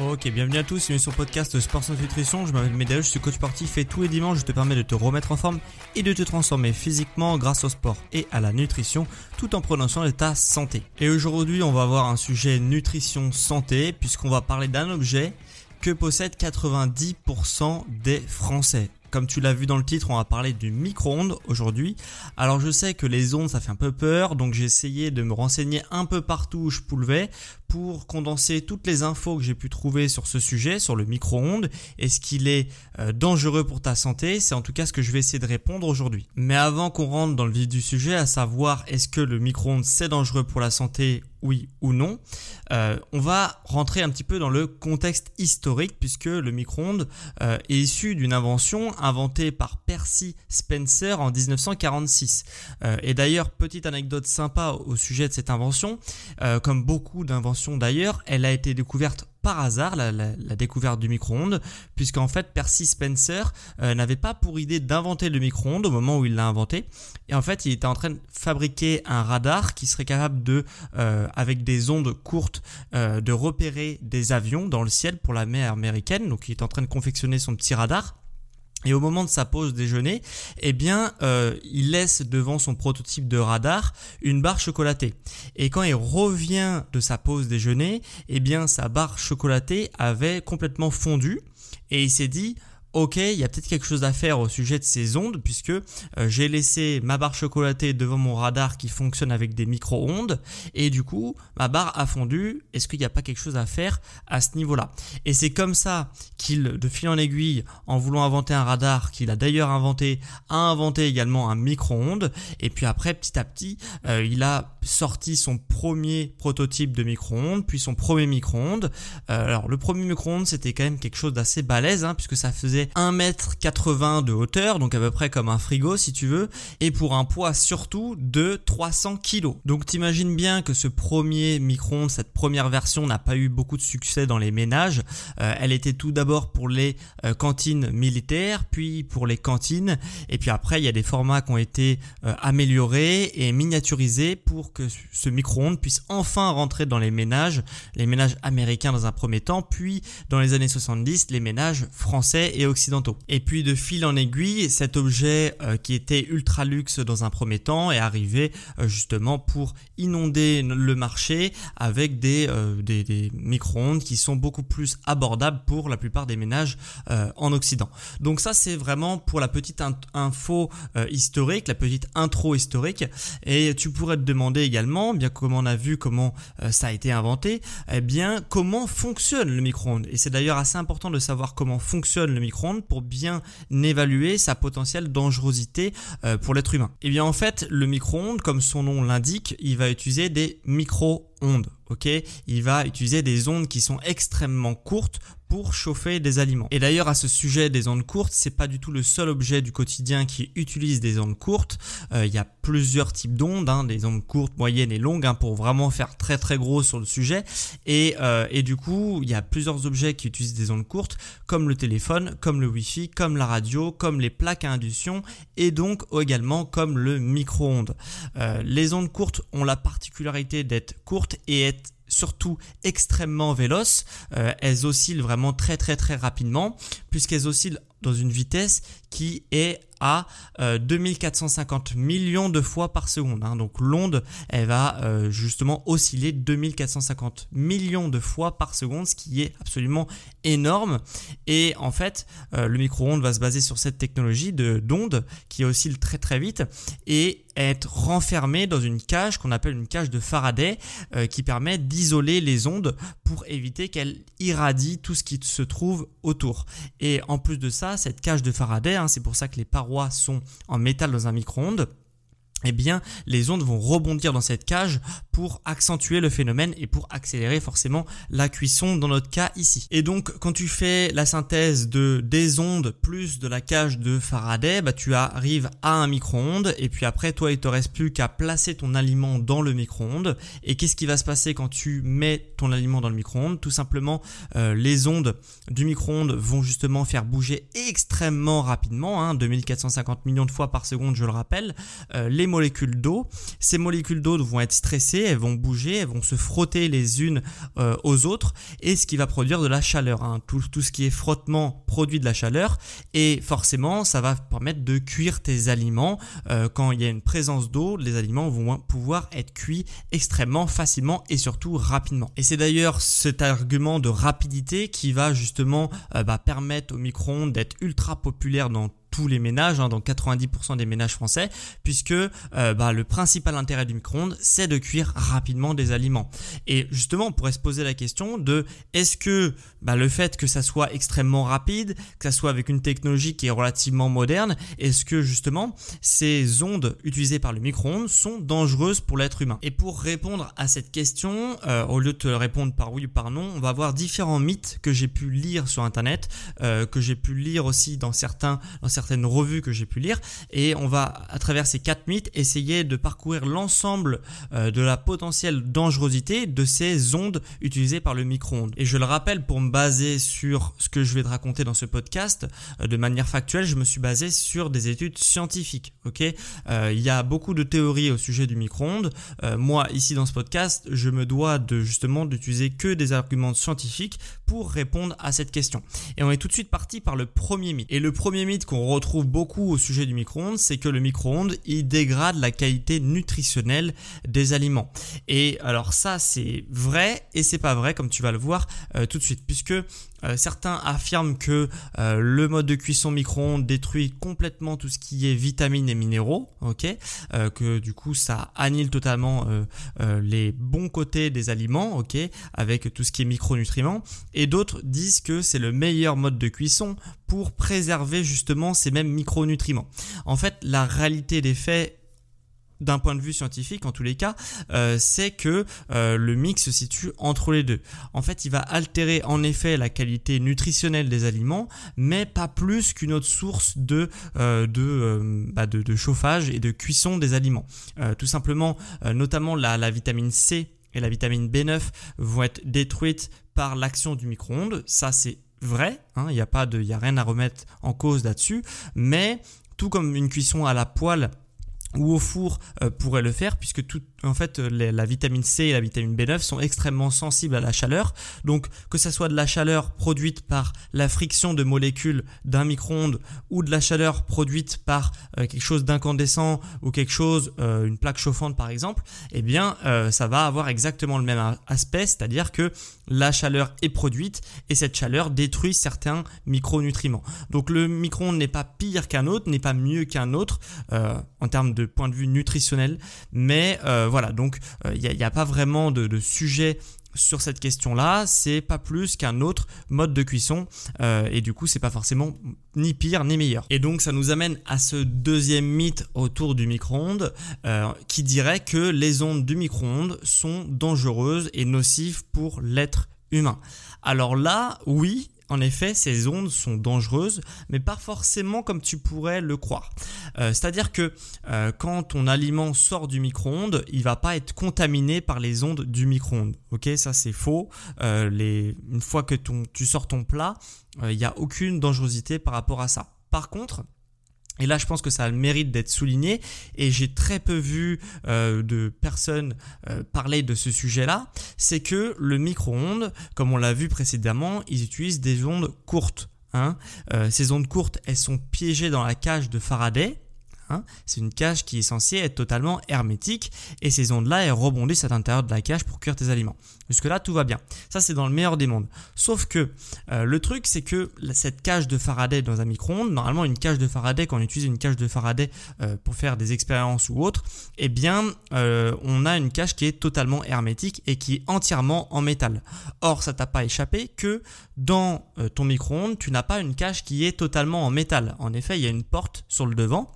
Ok, bienvenue à tous, bienvenue sur le podcast Sport sans Nutrition. Je m'appelle Médéo, je suis coach sportif et tous les dimanches je te permets de te remettre en forme et de te transformer physiquement grâce au sport et à la nutrition tout en prenant soin de ta santé. Et aujourd'hui on va avoir un sujet nutrition santé puisqu'on va parler d'un objet que possèdent 90% des Français. Comme tu l'as vu dans le titre, on va parler du micro-ondes aujourd'hui. Alors je sais que les ondes, ça fait un peu peur, donc j'ai essayé de me renseigner un peu partout où je pouvais pour condenser toutes les infos que j'ai pu trouver sur ce sujet, sur le micro-ondes. Est-ce qu'il est euh, dangereux pour ta santé? C'est en tout cas ce que je vais essayer de répondre aujourd'hui. Mais avant qu'on rentre dans le vif du sujet, à savoir est-ce que le micro-ondes c'est dangereux pour la santé? Oui ou non, euh, on va rentrer un petit peu dans le contexte historique puisque le micro-ondes euh, est issu d'une invention inventée par Percy Spencer en 1946. et d'ailleurs, petite anecdote sympa au sujet de cette invention, comme beaucoup d'inventions d'ailleurs, elle a été découverte par hasard, la, découverte du micro-ondes, puisqu'en fait Percy Spencer euh, n'avait pas pour idée d'inventer le micro-ondes au moment où il l'a inventé. Et en fait, il était en train de fabriquer un radar qui serait capable de, euh, avec des ondes courtes, euh, de repérer des avions dans le ciel pour la mer américaine. Donc il est en train de confectionner son petit radar. Et au moment de sa pause déjeuner, eh bien, euh, il laisse devant son prototype de radar une barre chocolatée. Et quand il revient de sa pause déjeuner, eh bien, sa barre chocolatée avait complètement fondu. Et il s'est dit, ok, il y a peut-être quelque chose à faire au sujet de ces ondes, puisque euh, j'ai laissé ma barre chocolatée devant mon radar qui fonctionne avec des micro-ondes, et du coup, ma barre a fondu. Est-ce qu'il n'y a pas quelque chose à faire à ce niveau-là? Et c'est comme ça qu'il, de fil en aiguille, en voulant inventer un radar qu'il a d'ailleurs inventé, a inventé également un micro-ondes, et puis après, petit à petit, euh, il a sorti son premier prototype de micro-ondes, puis son premier micro-ondes. Euh, alors, le premier micro-ondes, c'était quand même quelque chose d'assez balèze, hein, puisque ça faisait 1m80 de hauteur, donc à peu près comme un frigo si tu veux, et pour un poids surtout de 300 kg. Donc t'imagines bien que ce premier micro-ondes, cette première version n'a pas eu beaucoup de succès dans les ménages. Euh, elle était tout d'abord pour les euh, cantines militaires, puis pour les cantines, et puis après il y a des formats qui ont été euh, améliorés et miniaturisés pour que ce micro-ondes puisse enfin rentrer dans les ménages, les ménages américains dans un premier temps, puis dans les années 70 les ménages français et occidentaux. Et puis de fil en aiguille, cet objet euh, qui était ultra luxe dans un premier temps est arrivé euh, justement pour inonder le marché avec des, euh, des, micro-ondes qui sont beaucoup plus abordables pour la plupart des ménages en Occident. Donc ça c'est vraiment pour la petite info historique, la petite intro historique. Et tu pourrais te demander également, bien comme on a vu comment ça a été inventé, eh bien comment fonctionne le micro-ondes? Et c'est d'ailleurs assez important de savoir comment fonctionne le pour bien évaluer sa potentielle dangerosité euh, pour l'être humain eh bien en fait, le micro-ondes, comme son nom l'indique, il va utiliser des micro-ondes. Ok, il va utiliser des ondes qui sont extrêmement courtes pour chauffer des aliments. Et d'ailleurs à ce sujet des ondes courtes, c'est pas du tout le seul objet du quotidien qui utilise des ondes courtes. Euh, il y a plusieurs types d'ondes, hein, des ondes courtes, moyennes et longues, hein, pour vraiment faire très très gros sur le sujet. Et, euh, et du coup, il y a plusieurs objets qui utilisent des ondes courtes, comme le téléphone, comme le Wi-Fi, comme la radio, comme les plaques à induction, et donc également comme le micro-ondes. Euh, les ondes courtes ont la particularité d'être courtes et être surtout extrêmement véloces. Euh, elles oscillent vraiment très très très rapidement puisqu'elles oscillent dans une vitesse qui est à 2450 euh, millions de fois par seconde. Hein. Donc l'onde, elle va euh, justement osciller 2450 millions de fois par seconde, ce qui est absolument énorme. Et en fait, euh, le micro-ondes va se baser sur cette technologie de d'onde qui oscille très très vite et être renfermé dans une cage qu'on appelle une cage de Faraday qui permet d'isoler les ondes pour éviter qu'elles irradient tout ce qui se trouve autour. Et en plus de ça, cette cage de Faraday, hein, c'est pour ça que les parois sont en métal dans un micro-ondes, eh bien, les ondes vont rebondir dans cette cage pour accentuer le phénomène et pour accélérer forcément la cuisson dans notre cas ici. Et donc, quand tu fais la synthèse de des ondes plus de la cage de Faraday, bah, tu arrives à un micro-ondes et puis après, toi, il te reste plus qu'à placer ton aliment dans le micro-ondes. Et qu'est-ce qui va se passer quand tu mets ton aliment dans le micro-ondes? Tout simplement, euh, les ondes du micro-ondes vont justement faire bouger extrêmement rapidement, hein, 2450 millions de fois par seconde, je le rappelle. Euh, molécules d'eau. Ces molécules d'eau vont être stressées, elles vont bouger, elles vont se frotter les unes euh, aux autres et ce qui va produire de la chaleur. Hein. Tout, ce qui est frottement produit de la chaleur et forcément ça va permettre de cuire tes aliments. Euh, quand il y a une présence d'eau, les aliments vont pouvoir être cuits extrêmement facilement et surtout rapidement. Et c'est d'ailleurs cet argument de rapidité qui va justement euh, bah, permettre au micro-ondes d'être ultra populaire dans tous les ménages, hein, dans 90% des ménages français, puisque euh, bah, le principal intérêt du micro-ondes, c'est de cuire rapidement des aliments. Et justement, on pourrait se poser la question de est-ce que bah, le fait que ça soit extrêmement rapide, que ça soit avec une technologie qui est relativement moderne, est-ce que justement ces ondes utilisées par le micro-ondes sont dangereuses pour l'être humain? Et pour répondre à cette question, euh, au lieu de te répondre par oui ou par non, on va voir différents mythes que j'ai pu lire sur Internet, euh, que j'ai pu lire aussi dans certains, certaines revues que j'ai pu lire. Et on va, à travers ces quatre mythes, essayer de parcourir l'ensemble euh, de la potentielle dangerosité de ces ondes utilisées par le micro-ondes. Et je le rappelle, pour me baser sur ce que je vais te raconter dans ce podcast, euh, de manière factuelle, je me suis basé sur des études scientifiques. Ok, euh, il y a beaucoup de théories au sujet du micro-ondes. moi, ici dans ce podcast, je me dois de justement d'utiliser que des arguments scientifiques pour répondre à cette question. Et on est tout de suite parti par le premier mythe. Et le premier mythe qu'on retrouve beaucoup au sujet du micro-ondes, c'est que le micro-ondes, il dégrade la qualité nutritionnelle des aliments. Et alors ça, c'est vrai et c'est pas vrai, comme tu vas le voir euh, tout de suite, puisque euh, certains affirment que euh, le mode de cuisson micro-ondes détruit complètement tout ce qui est vitamines et minéraux, ok, que du coup ça annule totalement les bons côtés des aliments, ok, avec tout ce qui est micronutriments, et d'autres disent que c'est le meilleur mode de cuisson pour préserver justement ces mêmes micronutriments. En fait, la réalité des faits d'un point de vue scientifique en tous les cas, euh, c'est que euh, le mix se situe entre les deux. En fait, il va altérer en effet la qualité nutritionnelle des aliments, mais pas plus qu'une autre source de, euh, bah, chauffage et de cuisson des aliments. tout simplement, notamment la, vitamine C et la vitamine B9 vont être détruites par l'action du micro-ondes. Ça, c'est vrai, hein, il n'y a, a rien à remettre en cause là-dessus, mais tout comme une cuisson à la poêle ou au four euh, pourrait le faire puisque tout en fait la vitamine C et la vitamine B9 sont extrêmement sensibles à la chaleur donc que ce soit de la chaleur produite par la friction de molécules d'un micro-ondes ou de la chaleur produite par euh, quelque chose d'incandescent ou quelque chose euh, une plaque chauffante par exemple eh bien ça va avoir exactement le même aspect c'est-à-dire que la chaleur est produite et cette chaleur détruit certains micronutriments donc le micro-ondes n'est pas pire qu'un autre n'est pas mieux qu'un autre en termes de point de vue nutritionnel. Mais euh, voilà, donc il euh, n'y a, pas vraiment de, sujet sur cette question-là, c'est pas plus qu'un autre mode de cuisson euh, et du coup c'est pas forcément ni pire ni meilleur. Et donc ça nous amène à ce deuxième mythe autour du micro-ondes qui dirait que les ondes du micro-ondes sont dangereuses et nocives pour l'être humain. Alors là, oui, en effet, ces ondes sont dangereuses, mais pas forcément comme tu pourrais le croire. Euh, c'est-à-dire que euh, quand ton aliment sort du micro-ondes, il va pas être contaminé par les ondes du micro-ondes. Ok, ça c'est faux. Euh, une fois que tu sors ton plat, il n'y a aucune dangerosité par rapport à ça. Par contre, et là, je pense que ça a le mérite d'être souligné. Et j'ai très peu vu euh, de personnes euh, parler de ce sujet-là. C'est que le micro-ondes, comme on l'a vu précédemment, ils utilisent des ondes courtes. Hein. Euh, ces ondes courtes, elles sont piégées dans la cage de Faraday. Hein. c'est une cage qui est censée être totalement hermétique et ces ondes-là, elles rebondissent à l'intérieur de la cage pour cuire tes aliments. Jusque-là, tout va bien. Ça, c'est dans le meilleur des mondes. Sauf que euh, le truc, c'est que cette cage de Faraday dans un micro-ondes, normalement, une cage de Faraday, quand on utilise une cage de Faraday euh, pour faire des expériences ou autres, eh bien, euh, on a une cage qui est totalement hermétique et qui est entièrement en métal. Or, ça t'a pas échappé que dans ton micro-ondes, tu n'as pas une cage qui est totalement en métal. En effet, il y a une porte sur le devant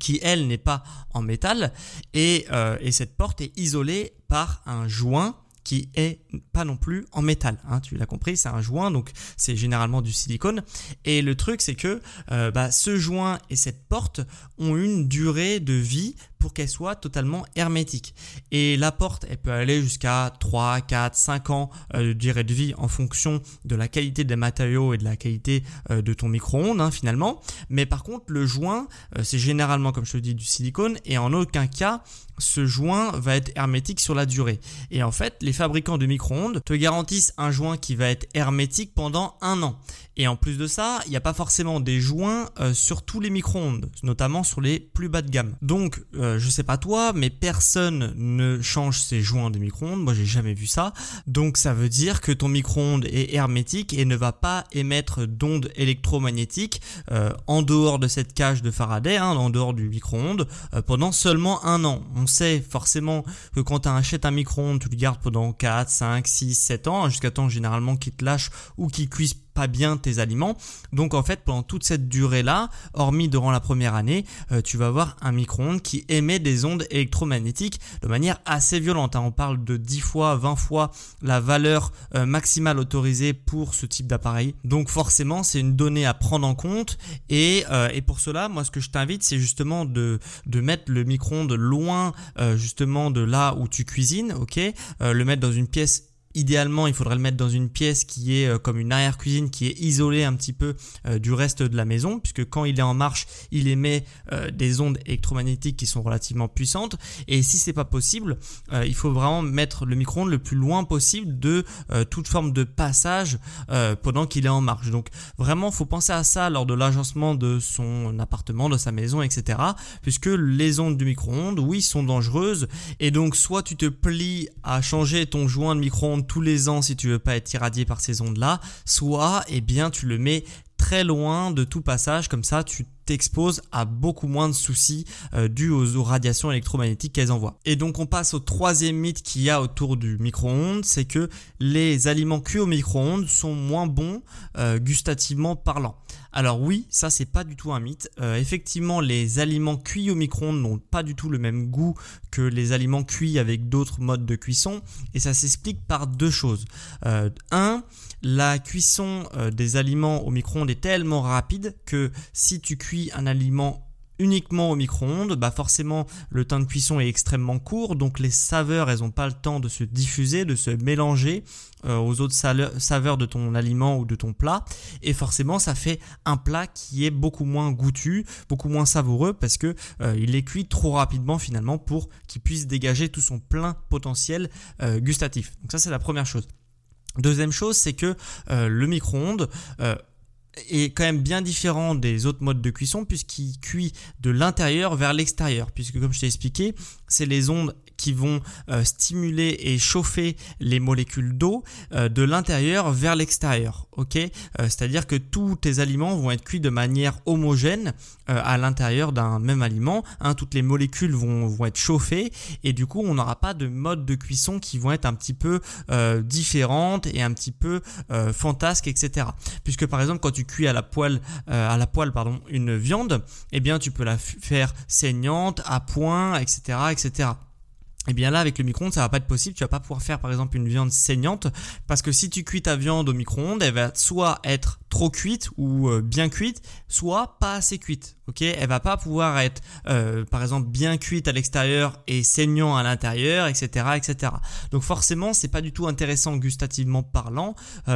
qui elle n'est pas en métal et, euh, et, cette porte est isolée par un joint qui est pas non plus en métal. Hein, tu l'as compris, c'est un joint, donc c'est généralement du silicone. Et le truc, c'est que euh, bah, ce joint et cette porte ont une durée de vie pour qu'elle soit totalement hermétique. Et la porte, elle peut aller jusqu'à 3, 4, 5 ans euh, de durée de vie en fonction de la qualité des matériaux et de la qualité euh, de ton micro-ondes hein, finalement. Mais par contre, le joint, c'est généralement, comme je te dis, du silicone et en aucun cas, ce joint va être hermétique sur la durée. Et en fait, les fabricants de micro-ondes te garantissent un joint qui va être hermétique pendant un an. Et en plus de ça, il n'y a pas forcément des joints euh, sur tous les micro-ondes, notamment sur les plus bas de gamme. Donc, euh, je sais pas toi, mais personne ne change ses joints de micro-ondes. Moi, j'ai jamais vu ça. Donc, ça veut dire que ton micro-ondes est hermétique et ne va pas émettre d'ondes électromagnétiques euh, en dehors de cette cage de Faraday, hein, en dehors du micro-ondes, pendant seulement un an. On sait forcément que quand tu achètes un micro-ondes, tu le gardes pendant 4, 5, 6, 7 ans, jusqu'à temps généralement qu'il te lâche ou qu'il cuise pas bien tes aliments. Donc en fait, pendant toute cette durée-là, hormis durant la première année, euh, tu vas avoir un micro-ondes qui émet des ondes électromagnétiques de manière assez violente. Hein. On parle de 10 fois, 20 fois la valeur euh, maximale autorisée pour ce type d'appareil. Donc forcément, c'est une donnée à prendre en compte. Et, euh, et pour cela, moi, ce que je t'invite, c'est justement de, mettre le micro-ondes loin justement de là où tu cuisines, ok Le mettre dans une pièce Idéalement, il faudrait le mettre dans une pièce qui est euh, comme une arrière-cuisine, qui est isolée un petit peu euh, du reste de la maison, puisque quand il est en marche, il émet euh, des ondes électromagnétiques qui sont relativement puissantes. Et si c'est pas possible, il faut vraiment mettre le micro-ondes le plus loin possible de toute forme de passage pendant qu'il est en marche. Donc vraiment, faut penser à ça lors de l'agencement de son appartement, de sa maison, etc. Puisque les ondes du micro-ondes, oui, sont dangereuses. Et donc, soit tu te plies à changer ton joint de micro-ondes tous les ans si tu veux pas être irradié par ces ondes-là, soit eh bien tu le mets très loin de tout passage, comme ça tu t'exposes à beaucoup moins de soucis euh, dus aux, radiations électromagnétiques qu'elles envoient. Et donc on passe au troisième mythe qu'il y a autour du micro-ondes, c'est que les aliments cuits au micro-ondes sont moins bons euh, gustativement parlant. Alors oui, ça c'est pas du tout un mythe. Euh, effectivement, les aliments cuits au micro-ondes n'ont pas du tout le même goût que les aliments cuits avec d'autres modes de cuisson, et ça s'explique par deux choses. Euh, un, la cuisson euh, des aliments au micro-ondes est tellement rapide que si tu cuis un aliment uniquement au micro-ondes, bah forcément le temps de cuisson est extrêmement court, donc les saveurs elles n'ont pas le temps de se diffuser, de se mélanger euh, aux autres saveurs de ton aliment ou de ton plat, et forcément ça fait un plat qui est beaucoup moins goûtu, beaucoup moins savoureux parce que euh, il est cuit trop rapidement finalement pour qu'il puisse dégager tout son plein potentiel euh, gustatif. Donc ça c'est la première chose. Deuxième chose, c'est que le micro-ondes est quand même bien différent des autres modes de cuisson puisqu'il cuit de l'intérieur vers l'extérieur puisque comme je t'ai expliqué c'est les ondes qui vont euh, stimuler et chauffer les molécules d'eau euh, de l'intérieur vers l'extérieur euh, c'est à dire que tous tes aliments vont être cuits de manière homogène à l'intérieur d'un même aliment hein, toutes les molécules vont, être chauffées et du coup on n'aura pas de mode de cuisson qui vont être un petit peu différentes et un petit peu fantasques etc puisque par exemple quand tu cuis à la poêle, à la poêle pardon, une viande, eh bien tu peux la faire saignante, à point, etc., etc. Et eh bien là avec le micro-ondes ça va pas être possible, tu vas pas pouvoir faire par exemple une viande saignante parce que si tu cuis ta viande au micro-ondes, elle va soit être trop cuite ou euh, bien cuite, soit pas assez cuite. OK, elle va pas pouvoir être euh, par exemple bien cuite à l'extérieur et saignant à l'intérieur, etc., etc. Donc forcément, c'est pas du tout intéressant gustativement parlant,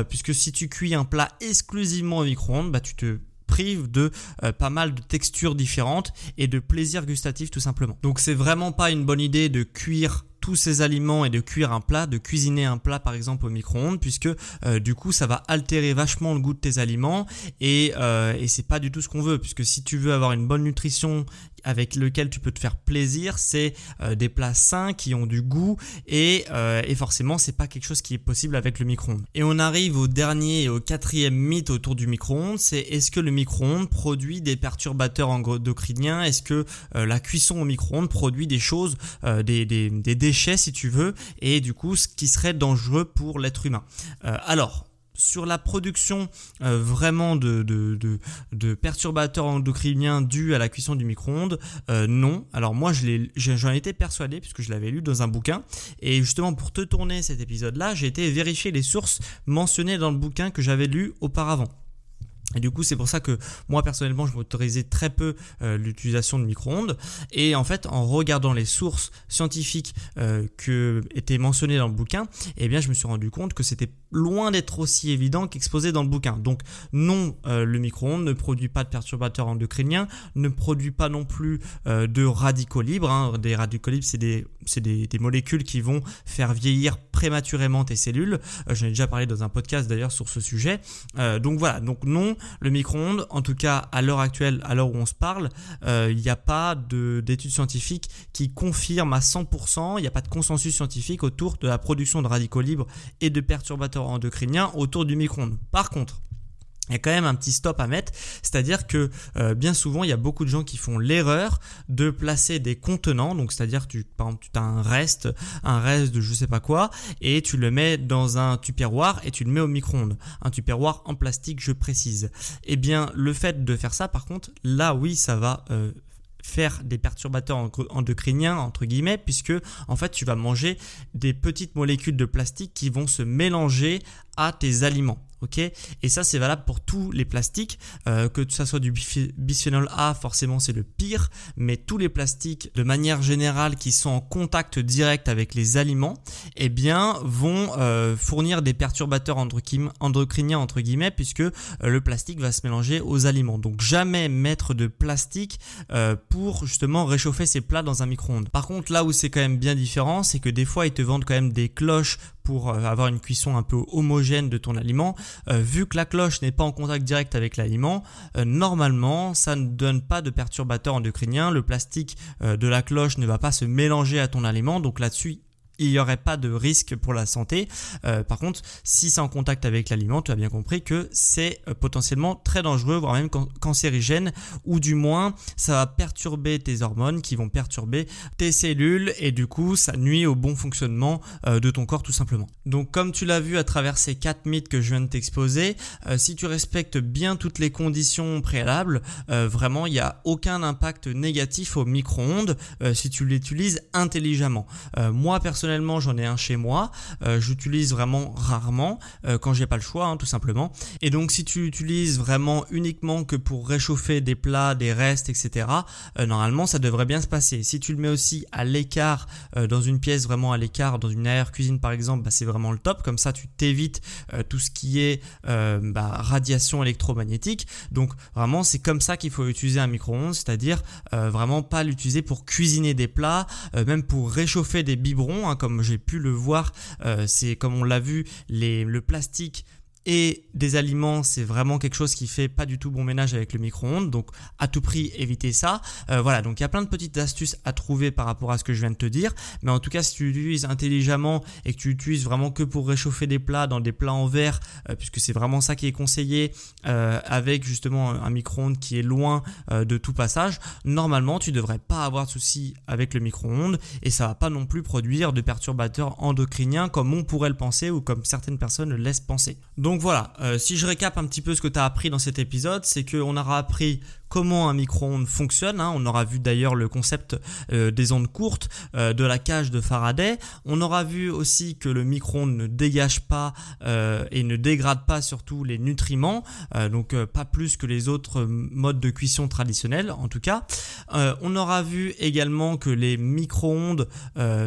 puisque si tu cuis un plat exclusivement au micro-ondes, bah tu te prive de pas mal de textures différentes et de plaisir gustatif tout simplement. Donc c'est vraiment pas une bonne idée de cuire tous ces aliments et de cuire un plat, de cuisiner un plat par exemple au micro-ondes, puisque euh, du coup ça va altérer vachement le goût de tes aliments et, euh, et c'est pas du tout ce qu'on veut, puisque si tu veux avoir une bonne nutrition avec lequel tu peux te faire plaisir, c'est euh, des plats sains qui ont du goût et, euh, et forcément c'est pas quelque chose qui est possible avec le micro-ondes. Et on arrive au dernier et au quatrième mythe autour du micro-ondes, c'est est-ce que le micro-ondes produit des perturbateurs endocriniens? Est-ce que euh, la cuisson au micro-ondes produit des choses, des, des, des, déchets si tu veux, et du coup ce qui serait dangereux pour l'être humain. Alors sur la production euh, vraiment de, perturbateurs endocriniens dus à la cuisson du micro-ondes, euh, non. Alors moi, j'en ai, été persuadé puisque je l'avais lu dans un bouquin. Et justement, pour te tourner cet épisode-là, j'ai été vérifier les sources mentionnées dans le bouquin que j'avais lu auparavant. Et du coup, c'est pour ça que moi personnellement, je m'autorisais très peu euh, l'utilisation de micro-ondes. Et en fait, en regardant les sources scientifiques euh, que étaient mentionnées dans le bouquin, eh bien, je me suis rendu compte que c'était loin d'être aussi évident qu'exposé dans le bouquin. Donc, non, euh, le micro-ondes ne produit pas de perturbateurs endocriniens, ne produit pas non plus de radicaux libres. Hein. Des radicaux libres, c'est des, des, des, molécules qui vont faire vieillir prématurément tes cellules. J'en ai déjà parlé dans un podcast d'ailleurs sur ce sujet. donc voilà. Donc non le micro-ondes, en tout cas à l'heure actuelle, à l'heure où on se parle, euh, il n'y a pas d'études scientifiques qui confirment à 100%, il n'y a pas de consensus scientifique autour de la production de radicaux libres et de perturbateurs endocriniens autour du micro-ondes. Par contre, il y a quand même un petit stop à mettre, c'est-à-dire que euh, bien souvent il y a beaucoup de gens qui font l'erreur de placer des contenants, donc c'est-à-dire tu par exemple tu as un reste, un reste de je sais pas quoi, et tu le mets dans un tupperware et tu le mets au micro-ondes, un tupperware en plastique je précise. Eh bien le fait de faire ça par contre, là oui ça va euh, faire des perturbateurs endocriniens entre guillemets puisque en fait tu vas manger des petites molécules de plastique qui vont se mélanger à tes aliments ok? Et ça, c'est valable pour tous les plastiques, euh, que ça soit du bisphénol A, forcément c'est le pire, mais tous les plastiques, de manière générale, qui sont en contact direct avec les aliments, eh bien, vont euh, fournir des perturbateurs endocriniens entre guillemets, puisque euh, le plastique va se mélanger aux aliments. Donc jamais mettre de plastique pour justement réchauffer ces plats dans un micro-ondes. Par contre, là où c'est quand même bien différent, c'est que des fois ils te vendent quand même des cloches pour euh, avoir une cuisson un peu homogène de ton aliment, euh, vu que la cloche n'est pas en contact direct avec l'aliment, euh, normalement ça ne donne pas de perturbateurs endocriniens, le plastique de la cloche ne va pas se mélanger à ton aliment, donc là-dessus il n'y aurait pas de risque pour la santé. Euh, par contre, si c'est en contact avec l'aliment, tu as bien compris que c'est euh, potentiellement très dangereux, voire même cancérigène, ou du moins ça va perturber tes hormones qui vont perturber tes cellules et du coup ça nuit au bon fonctionnement euh, de ton corps tout simplement. Donc comme tu l'as vu à travers ces quatre mythes que je viens de t'exposer, si tu respectes bien toutes les conditions préalables, vraiment il n'y a aucun impact négatif au micro-ondes si tu l'utilises intelligemment. moi personnellement personnellement, j'en ai un chez moi. Euh, j'utilise vraiment rarement euh, quand j'ai pas le choix, hein, tout simplement. Et donc, si tu utilises vraiment uniquement que pour réchauffer des plats, des restes, etc., euh, normalement, ça devrait bien se passer. Si tu le mets aussi à l'écart, dans une pièce vraiment à l'écart, dans une aire cuisine par exemple, bah, c'est vraiment le top. Comme ça, tu t'évites tout ce qui est bah, radiation électromagnétique. Donc, vraiment, c'est comme ça qu'il faut utiliser un micro-ondes, c'est-à-dire vraiment pas l'utiliser pour cuisiner des plats, même pour réchauffer des biberons. Hein, comme j'ai pu le voir, euh, c'est comme on l'a vu, le plastique et des aliments, c'est vraiment quelque chose qui fait pas du tout bon ménage avec le micro-ondes. Donc, à tout prix, évitez ça. Euh, voilà, donc il y a plein de petites astuces à trouver par rapport à ce que je viens de te dire. Mais en tout cas, si tu l'utilises intelligemment et que tu utilises vraiment que pour réchauffer des plats dans des plats en verre, euh, puisque c'est vraiment ça qui est conseillé, euh, avec justement un micro-ondes qui est loin de tout passage, normalement, tu devrais pas avoir de soucis avec le micro-ondes et ça va pas non plus produire de perturbateurs endocriniens comme on pourrait le penser ou comme certaines personnes le laissent penser. Donc voilà, euh, si je récap un petit peu ce que tu as appris dans cet épisode, c'est qu'on aura appris comment un micro-ondes fonctionne. Hein. On aura vu d'ailleurs le concept euh, des ondes courtes, euh, de la cage de Faraday. On aura vu aussi que le micro-ondes ne dégage pas euh, et ne dégrade pas surtout les nutriments, donc pas plus que les autres modes de cuisson traditionnels en tout cas. on aura vu également que les micro-ondes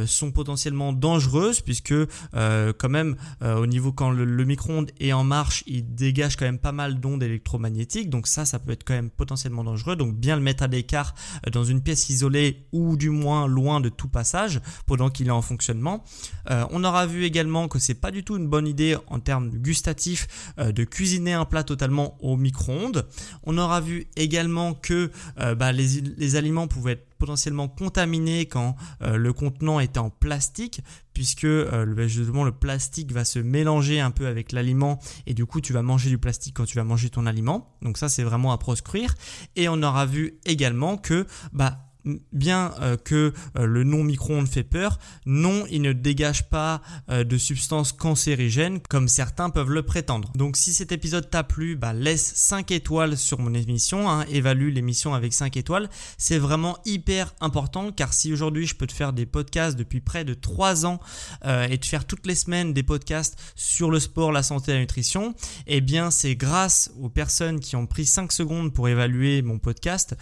sont potentiellement dangereuses puisque quand même au niveau quand le, le micro-ondes est en marche, il dégage quand même pas mal d'ondes électromagnétiques, donc ça, ça peut être quand même potentiellement dangereux. Donc bien le mettre à l'écart euh, dans une pièce isolée ou du moins loin de tout passage pendant qu'il est en fonctionnement. Euh, on aura vu également que c'est pas du tout une bonne idée en termes gustatifs euh, de cuisiner un plat totalement au micro-ondes. On aura vu également que bah, les, les aliments pouvaient être potentiellement contaminé quand euh, le contenant était en plastique puisque euh, justement le plastique va se mélanger un peu avec l'aliment et du coup tu vas manger du plastique quand tu vas manger ton aliment. Donc ça c'est vraiment à proscrire. Et on aura vu également que bah bien euh, que euh, le nom micro-ondes fait peur, non, il ne dégage pas euh, de substances cancérigènes comme certains peuvent le prétendre. Donc si cet épisode t'a plu, bah, laisse 5 étoiles sur mon émission, hein, évalue l'émission avec 5 étoiles. C'est vraiment hyper important car si aujourd'hui je peux te faire des podcasts depuis près de 3 ans et te faire toutes les semaines des podcasts sur le sport, la santé et la nutrition, eh bien c'est grâce aux personnes qui ont pris 5 secondes pour évaluer mon podcast.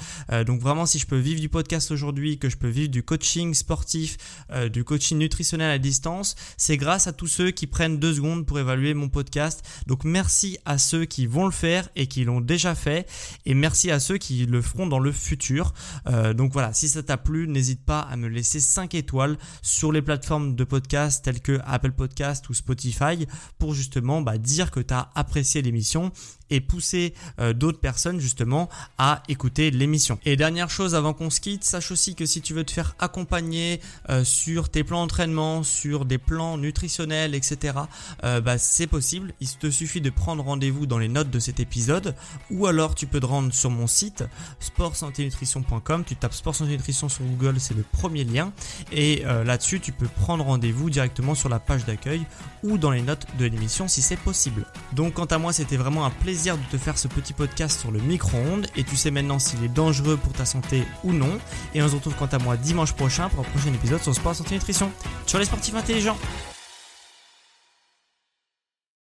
donc vraiment si je peux vivre du podcast, aujourd'hui, que je peux vivre du coaching sportif, euh, du coaching nutritionnel à distance, c'est grâce à tous ceux qui prennent deux secondes pour évaluer mon podcast. Donc merci à ceux qui vont le faire et qui l'ont déjà fait, et merci à ceux qui le feront dans le futur. Euh, donc voilà, si ça t'a plu, n'hésite pas à me laisser 5 étoiles sur les plateformes de podcast telles que Apple Podcast ou Spotify pour justement bah, dire que tu as apprécié l'émission et pousser euh, d'autres personnes justement à écouter l'émission. Et dernière chose avant qu'on se quitte, sache aussi que si tu veux te faire accompagner euh, sur tes plans d'entraînement, sur des plans nutritionnels, etc., euh, bah, c'est possible. Il te suffit de prendre rendez-vous dans les notes de cet épisode ou alors tu peux te rendre sur mon site sportsanténutrition.com. Tu tapes sport santé nutrition sur Google, c'est le premier lien et là-dessus tu peux prendre rendez-vous directement sur la page d'accueil ou dans les notes de l'émission si c'est possible. Donc quant à moi, c'était vraiment un de te faire ce petit podcast sur le micro-ondes et tu sais maintenant s'il est dangereux pour ta santé ou non. Et on se retrouve quant à moi dimanche prochain pour un prochain épisode sur Sport Santé Nutrition. Sur les sportifs intelligents